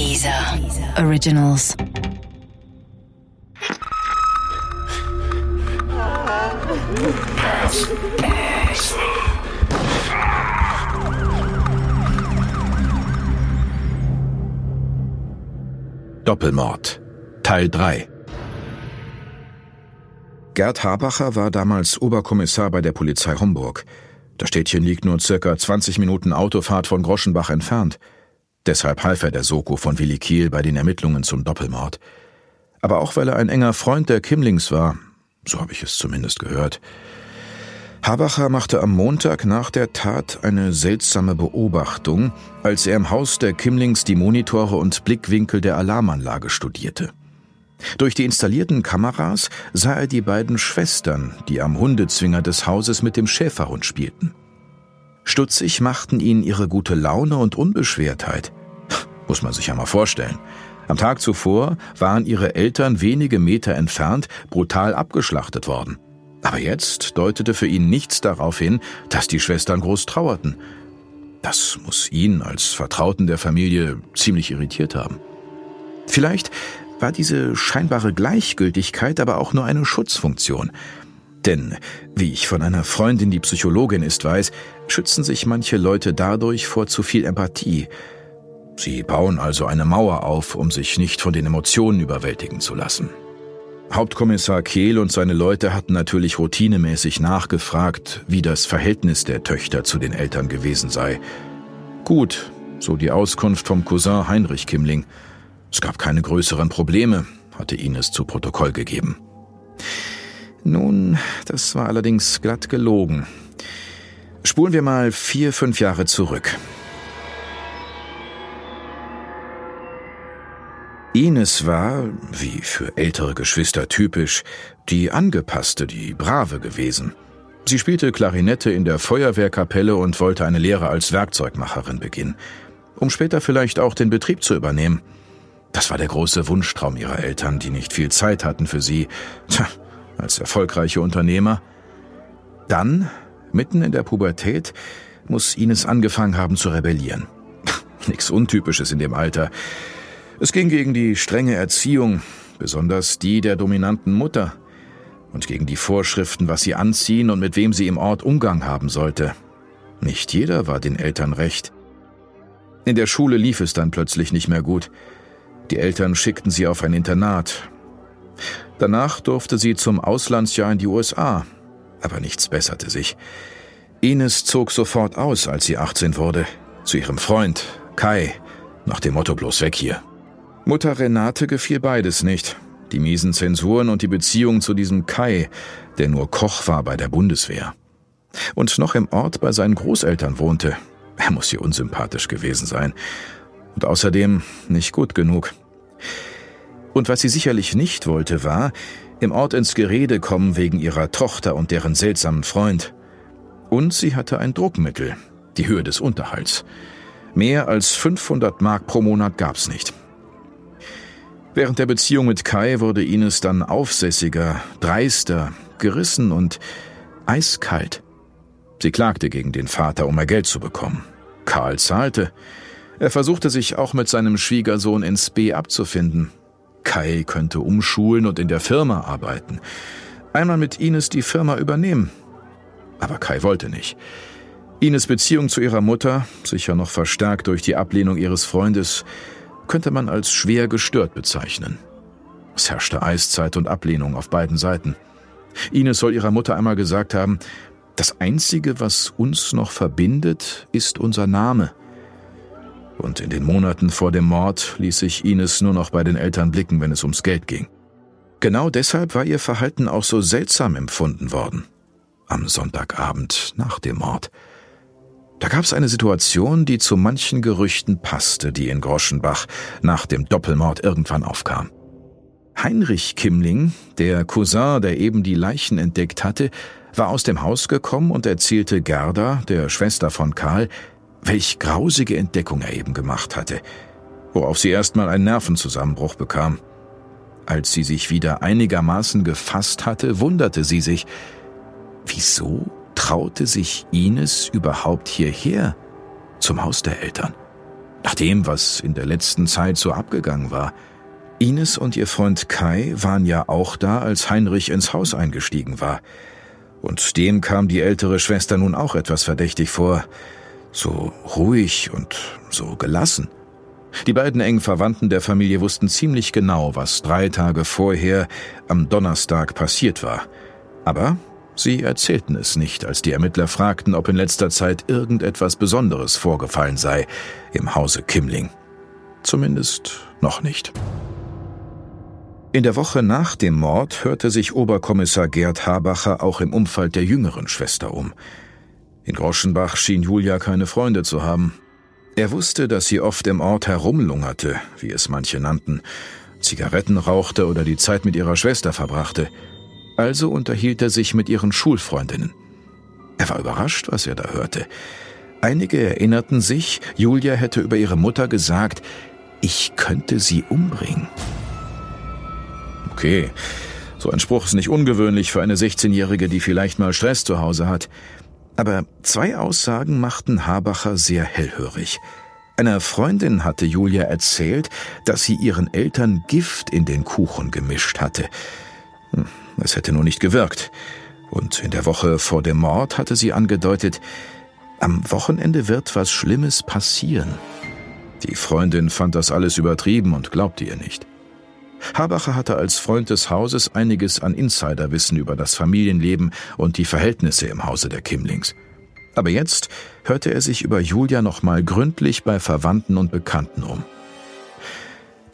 Dieser Originals. Doppelmord Teil 3 Gerd Habacher war damals Oberkommissar bei der Polizei Homburg. Das Städtchen liegt nur circa 20 Minuten Autofahrt von Groschenbach entfernt. Deshalb half er der Soko von Willi Kiel bei den Ermittlungen zum Doppelmord. Aber auch weil er ein enger Freund der Kimlings war, so habe ich es zumindest gehört. Habacher machte am Montag nach der Tat eine seltsame Beobachtung, als er im Haus der Kimlings die Monitore und Blickwinkel der Alarmanlage studierte. Durch die installierten Kameras sah er die beiden Schwestern, die am Hundezwinger des Hauses mit dem Schäferhund spielten. Stutzig machten ihn ihre gute Laune und Unbeschwertheit. Muss man sich ja mal vorstellen. Am Tag zuvor waren ihre Eltern wenige Meter entfernt brutal abgeschlachtet worden. Aber jetzt deutete für ihn nichts darauf hin, dass die Schwestern groß trauerten. Das muss ihn als Vertrauten der Familie ziemlich irritiert haben. Vielleicht war diese scheinbare Gleichgültigkeit aber auch nur eine Schutzfunktion. Denn, wie ich von einer Freundin, die Psychologin ist, weiß, schützen sich manche Leute dadurch vor zu viel Empathie. Sie bauen also eine Mauer auf, um sich nicht von den Emotionen überwältigen zu lassen. Hauptkommissar Kehl und seine Leute hatten natürlich routinemäßig nachgefragt, wie das Verhältnis der Töchter zu den Eltern gewesen sei. Gut, so die Auskunft vom Cousin Heinrich Kimmling. Es gab keine größeren Probleme, hatte Ines zu Protokoll gegeben. Nun, das war allerdings glatt gelogen. Spulen wir mal vier, fünf Jahre zurück. Ines war, wie für ältere Geschwister typisch, die angepasste, die brave gewesen. Sie spielte Klarinette in der Feuerwehrkapelle und wollte eine Lehre als Werkzeugmacherin beginnen, um später vielleicht auch den Betrieb zu übernehmen. Das war der große Wunschtraum ihrer Eltern, die nicht viel Zeit hatten für sie, tja, als erfolgreiche Unternehmer. Dann, mitten in der Pubertät, muss Ines angefangen haben zu rebellieren. Nichts Untypisches in dem Alter. Es ging gegen die strenge Erziehung, besonders die der dominanten Mutter, und gegen die Vorschriften, was sie anziehen und mit wem sie im Ort Umgang haben sollte. Nicht jeder war den Eltern recht. In der Schule lief es dann plötzlich nicht mehr gut. Die Eltern schickten sie auf ein Internat. Danach durfte sie zum Auslandsjahr in die USA, aber nichts besserte sich. Ines zog sofort aus, als sie 18 wurde, zu ihrem Freund, Kai, nach dem Motto bloß weg hier. Mutter Renate gefiel beides nicht. Die miesen Zensuren und die Beziehung zu diesem Kai, der nur Koch war bei der Bundeswehr. Und noch im Ort bei seinen Großeltern wohnte. Er muss ihr unsympathisch gewesen sein. Und außerdem nicht gut genug. Und was sie sicherlich nicht wollte, war, im Ort ins Gerede kommen wegen ihrer Tochter und deren seltsamen Freund. Und sie hatte ein Druckmittel, die Höhe des Unterhalts. Mehr als 500 Mark pro Monat gab's nicht. Während der Beziehung mit Kai wurde Ines dann aufsässiger, dreister, gerissen und eiskalt. Sie klagte gegen den Vater, um mehr Geld zu bekommen. Karl zahlte. Er versuchte sich auch mit seinem Schwiegersohn ins B abzufinden. Kai könnte umschulen und in der Firma arbeiten. Einmal mit Ines die Firma übernehmen. Aber Kai wollte nicht. Ines Beziehung zu ihrer Mutter, sicher noch verstärkt durch die Ablehnung ihres Freundes, könnte man als schwer gestört bezeichnen. Es herrschte Eiszeit und Ablehnung auf beiden Seiten. Ines soll ihrer Mutter einmal gesagt haben, das Einzige, was uns noch verbindet, ist unser Name. Und in den Monaten vor dem Mord ließ sich Ines nur noch bei den Eltern blicken, wenn es ums Geld ging. Genau deshalb war ihr Verhalten auch so seltsam empfunden worden. Am Sonntagabend nach dem Mord. Da gab es eine Situation, die zu manchen Gerüchten passte, die in Groschenbach nach dem Doppelmord irgendwann aufkam. Heinrich Kimmling, der Cousin, der eben die Leichen entdeckt hatte, war aus dem Haus gekommen und erzählte Gerda, der Schwester von Karl, welch grausige Entdeckung er eben gemacht hatte, worauf sie erstmal einen Nervenzusammenbruch bekam. Als sie sich wieder einigermaßen gefasst hatte, wunderte sie sich, wieso traute sich Ines überhaupt hierher zum Haus der Eltern? Nach dem, was in der letzten Zeit so abgegangen war. Ines und ihr Freund Kai waren ja auch da, als Heinrich ins Haus eingestiegen war. Und dem kam die ältere Schwester nun auch etwas verdächtig vor. So ruhig und so gelassen. Die beiden engen Verwandten der Familie wussten ziemlich genau, was drei Tage vorher am Donnerstag passiert war. Aber sie erzählten es nicht, als die Ermittler fragten, ob in letzter Zeit irgendetwas Besonderes vorgefallen sei im Hause Kimling. Zumindest noch nicht. In der Woche nach dem Mord hörte sich Oberkommissar Gerd Habacher auch im Umfeld der jüngeren Schwester um. In Groschenbach schien Julia keine Freunde zu haben. Er wusste, dass sie oft im Ort herumlungerte, wie es manche nannten, Zigaretten rauchte oder die Zeit mit ihrer Schwester verbrachte. Also unterhielt er sich mit ihren Schulfreundinnen. Er war überrascht, was er da hörte. Einige erinnerten sich, Julia hätte über ihre Mutter gesagt, ich könnte sie umbringen. Okay, so ein Spruch ist nicht ungewöhnlich für eine 16-Jährige, die vielleicht mal Stress zu Hause hat. Aber zwei Aussagen machten Habacher sehr hellhörig. Einer Freundin hatte Julia erzählt, dass sie ihren Eltern Gift in den Kuchen gemischt hatte. Hm, es hätte nur nicht gewirkt. Und in der Woche vor dem Mord hatte sie angedeutet, am Wochenende wird was Schlimmes passieren. Die Freundin fand das alles übertrieben und glaubte ihr nicht. Habacher hatte als Freund des Hauses einiges an Insiderwissen über das Familienleben und die Verhältnisse im Hause der Kimlings. Aber jetzt hörte er sich über Julia nochmal gründlich bei Verwandten und Bekannten um.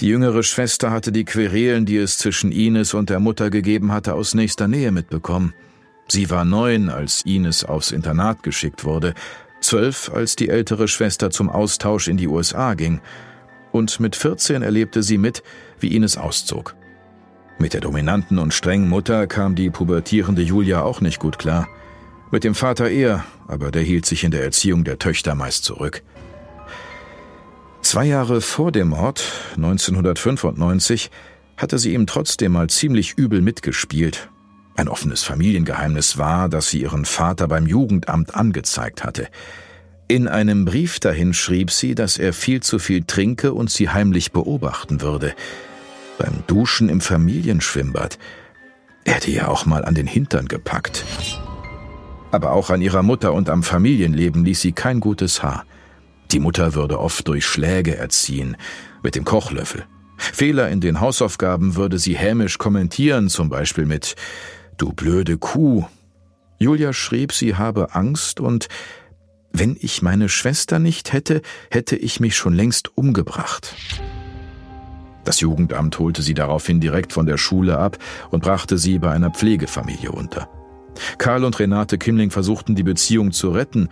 Die jüngere Schwester hatte die Querelen, die es zwischen Ines und der Mutter gegeben hatte, aus nächster Nähe mitbekommen. Sie war neun, als Ines aufs Internat geschickt wurde, zwölf, als die ältere Schwester zum Austausch in die USA ging, und mit 14 erlebte sie mit, wie Ines auszog. Mit der dominanten und strengen Mutter kam die pubertierende Julia auch nicht gut klar. Mit dem Vater eher, aber der hielt sich in der Erziehung der Töchter meist zurück. Zwei Jahre vor dem Mord, 1995, hatte sie ihm trotzdem mal ziemlich übel mitgespielt. Ein offenes Familiengeheimnis war, dass sie ihren Vater beim Jugendamt angezeigt hatte. In einem Brief dahin schrieb sie, dass er viel zu viel trinke und sie heimlich beobachten würde. Beim Duschen im Familienschwimmbad. Er hätte ja auch mal an den Hintern gepackt. Aber auch an ihrer Mutter und am Familienleben ließ sie kein gutes Haar. Die Mutter würde oft durch Schläge erziehen, mit dem Kochlöffel. Fehler in den Hausaufgaben würde sie hämisch kommentieren, zum Beispiel mit Du blöde Kuh. Julia schrieb, sie habe Angst und wenn ich meine Schwester nicht hätte, hätte ich mich schon längst umgebracht. Das Jugendamt holte sie daraufhin direkt von der Schule ab und brachte sie bei einer Pflegefamilie unter. Karl und Renate Kimling versuchten die Beziehung zu retten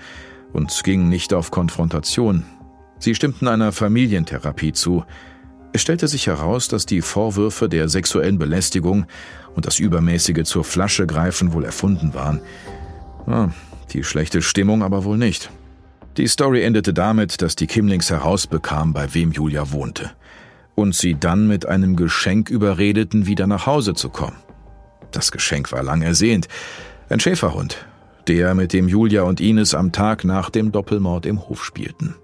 und gingen nicht auf Konfrontation. Sie stimmten einer Familientherapie zu. Es stellte sich heraus, dass die Vorwürfe der sexuellen Belästigung und das übermäßige zur Flasche greifen wohl erfunden waren. Ah, die schlechte Stimmung aber wohl nicht. Die Story endete damit, dass die Kimlings herausbekam, bei wem Julia wohnte. Und sie dann mit einem Geschenk überredeten, wieder nach Hause zu kommen. Das Geschenk war lang ersehnt. Ein Schäferhund, der mit dem Julia und Ines am Tag nach dem Doppelmord im Hof spielten.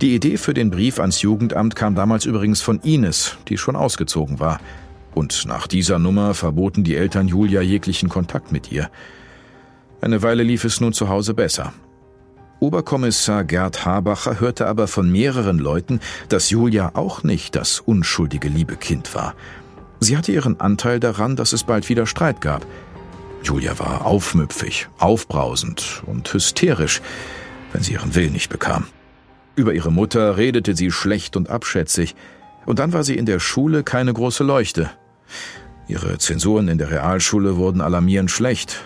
Die Idee für den Brief ans Jugendamt kam damals übrigens von Ines, die schon ausgezogen war. Und nach dieser Nummer verboten die Eltern Julia jeglichen Kontakt mit ihr. Eine Weile lief es nun zu Hause besser. Oberkommissar Gerd Habacher hörte aber von mehreren Leuten, dass Julia auch nicht das unschuldige liebe Kind war. Sie hatte ihren Anteil daran, dass es bald wieder Streit gab. Julia war aufmüpfig, aufbrausend und hysterisch, wenn sie ihren Willen nicht bekam. Über ihre Mutter redete sie schlecht und abschätzig, und dann war sie in der Schule keine große Leuchte. Ihre Zensuren in der Realschule wurden alarmierend schlecht,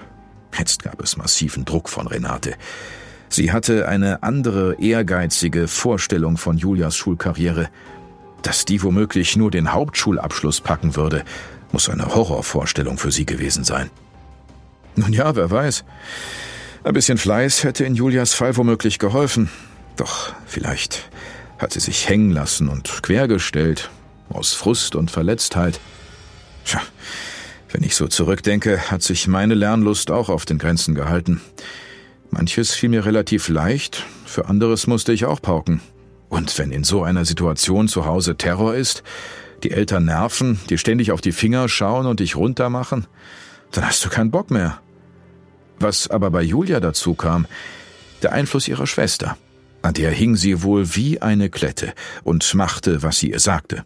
Jetzt gab es massiven Druck von Renate. Sie hatte eine andere, ehrgeizige Vorstellung von Julias Schulkarriere. Dass die womöglich nur den Hauptschulabschluss packen würde, muss eine Horrorvorstellung für sie gewesen sein. Nun ja, wer weiß. Ein bisschen Fleiß hätte in Julias Fall womöglich geholfen. Doch vielleicht hat sie sich hängen lassen und quergestellt, aus Frust und Verletztheit. Tja, wenn ich so zurückdenke, hat sich meine Lernlust auch auf den Grenzen gehalten. Manches fiel mir relativ leicht, für anderes musste ich auch pauken. Und wenn in so einer Situation zu Hause Terror ist, die Eltern nerven, die ständig auf die Finger schauen und dich runtermachen, dann hast du keinen Bock mehr. Was aber bei Julia dazu kam, der Einfluss ihrer Schwester. An der hing sie wohl wie eine Klette und machte, was sie ihr sagte.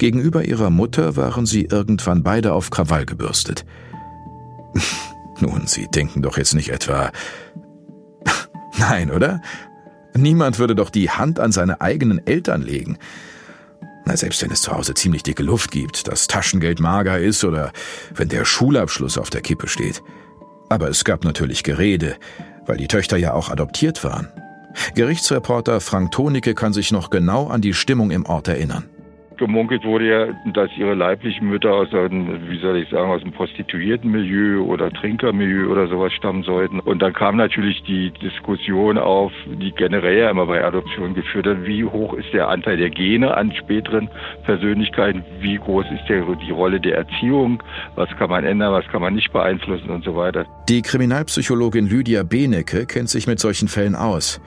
Gegenüber ihrer Mutter waren sie irgendwann beide auf Krawall gebürstet. Nun, Sie denken doch jetzt nicht etwa. Nein, oder? Niemand würde doch die Hand an seine eigenen Eltern legen. Na, selbst wenn es zu Hause ziemlich dicke Luft gibt, das Taschengeld mager ist oder wenn der Schulabschluss auf der Kippe steht. Aber es gab natürlich Gerede, weil die Töchter ja auch adoptiert waren. Gerichtsreporter Frank Tonicke kann sich noch genau an die Stimmung im Ort erinnern gemunkelt wurde ja, dass ihre leiblichen Mütter aus einem, wie soll ich sagen, aus einem Prostituiertenmilieu oder Trinkermilieu oder sowas stammen sollten. Und dann kam natürlich die Diskussion auf, die generell ja immer bei Adoption geführt hat, wie hoch ist der Anteil der Gene an späteren Persönlichkeiten, wie groß ist der, die Rolle der Erziehung, was kann man ändern, was kann man nicht beeinflussen und so weiter. Die Kriminalpsychologin Lydia Benecke kennt sich mit solchen Fällen aus.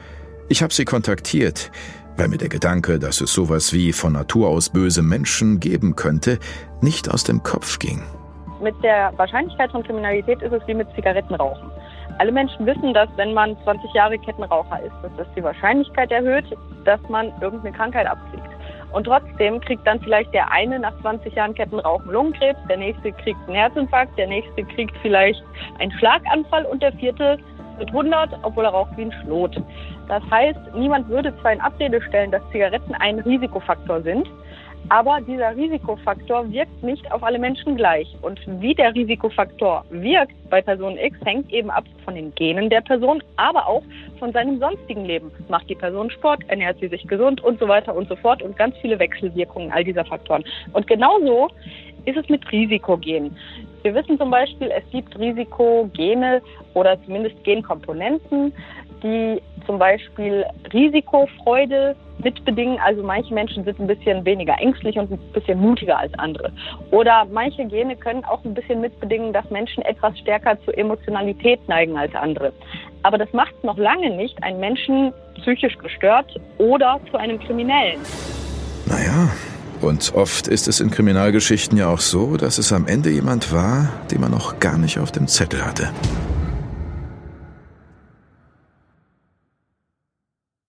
Ich habe sie kontaktiert weil mir der Gedanke, dass es sowas wie von Natur aus böse Menschen geben könnte, nicht aus dem Kopf ging. Mit der Wahrscheinlichkeit von Kriminalität ist es wie mit Zigarettenrauchen. Alle Menschen wissen, dass wenn man 20 Jahre Kettenraucher ist, dass das die Wahrscheinlichkeit erhöht, dass man irgendeine Krankheit abkriegt. Und trotzdem kriegt dann vielleicht der eine nach 20 Jahren Kettenrauchen Lungenkrebs, der nächste kriegt einen Herzinfarkt, der nächste kriegt vielleicht einen Schlaganfall und der vierte mit 100, obwohl er raucht wie ein Schlot. Das heißt, niemand würde zwar in Abrede stellen, dass Zigaretten ein Risikofaktor sind, aber dieser Risikofaktor wirkt nicht auf alle Menschen gleich. Und wie der Risikofaktor wirkt bei Person X, hängt eben ab von den Genen der Person, aber auch von seinem sonstigen Leben. Macht die Person Sport, ernährt sie sich gesund und so weiter und so fort und ganz viele Wechselwirkungen all dieser Faktoren. Und genauso ist es mit Risikogenen. Wir wissen zum Beispiel, es gibt Risikogene oder zumindest Genkomponenten, die zum Beispiel Risikofreude mitbedingen. Also manche Menschen sind ein bisschen weniger ängstlich und ein bisschen mutiger als andere. Oder manche Gene können auch ein bisschen mitbedingen, dass Menschen etwas stärker zur Emotionalität neigen als andere. Aber das macht noch lange nicht einen Menschen psychisch gestört oder zu einem Kriminellen. Naja, und oft ist es in Kriminalgeschichten ja auch so, dass es am Ende jemand war, den man noch gar nicht auf dem Zettel hatte.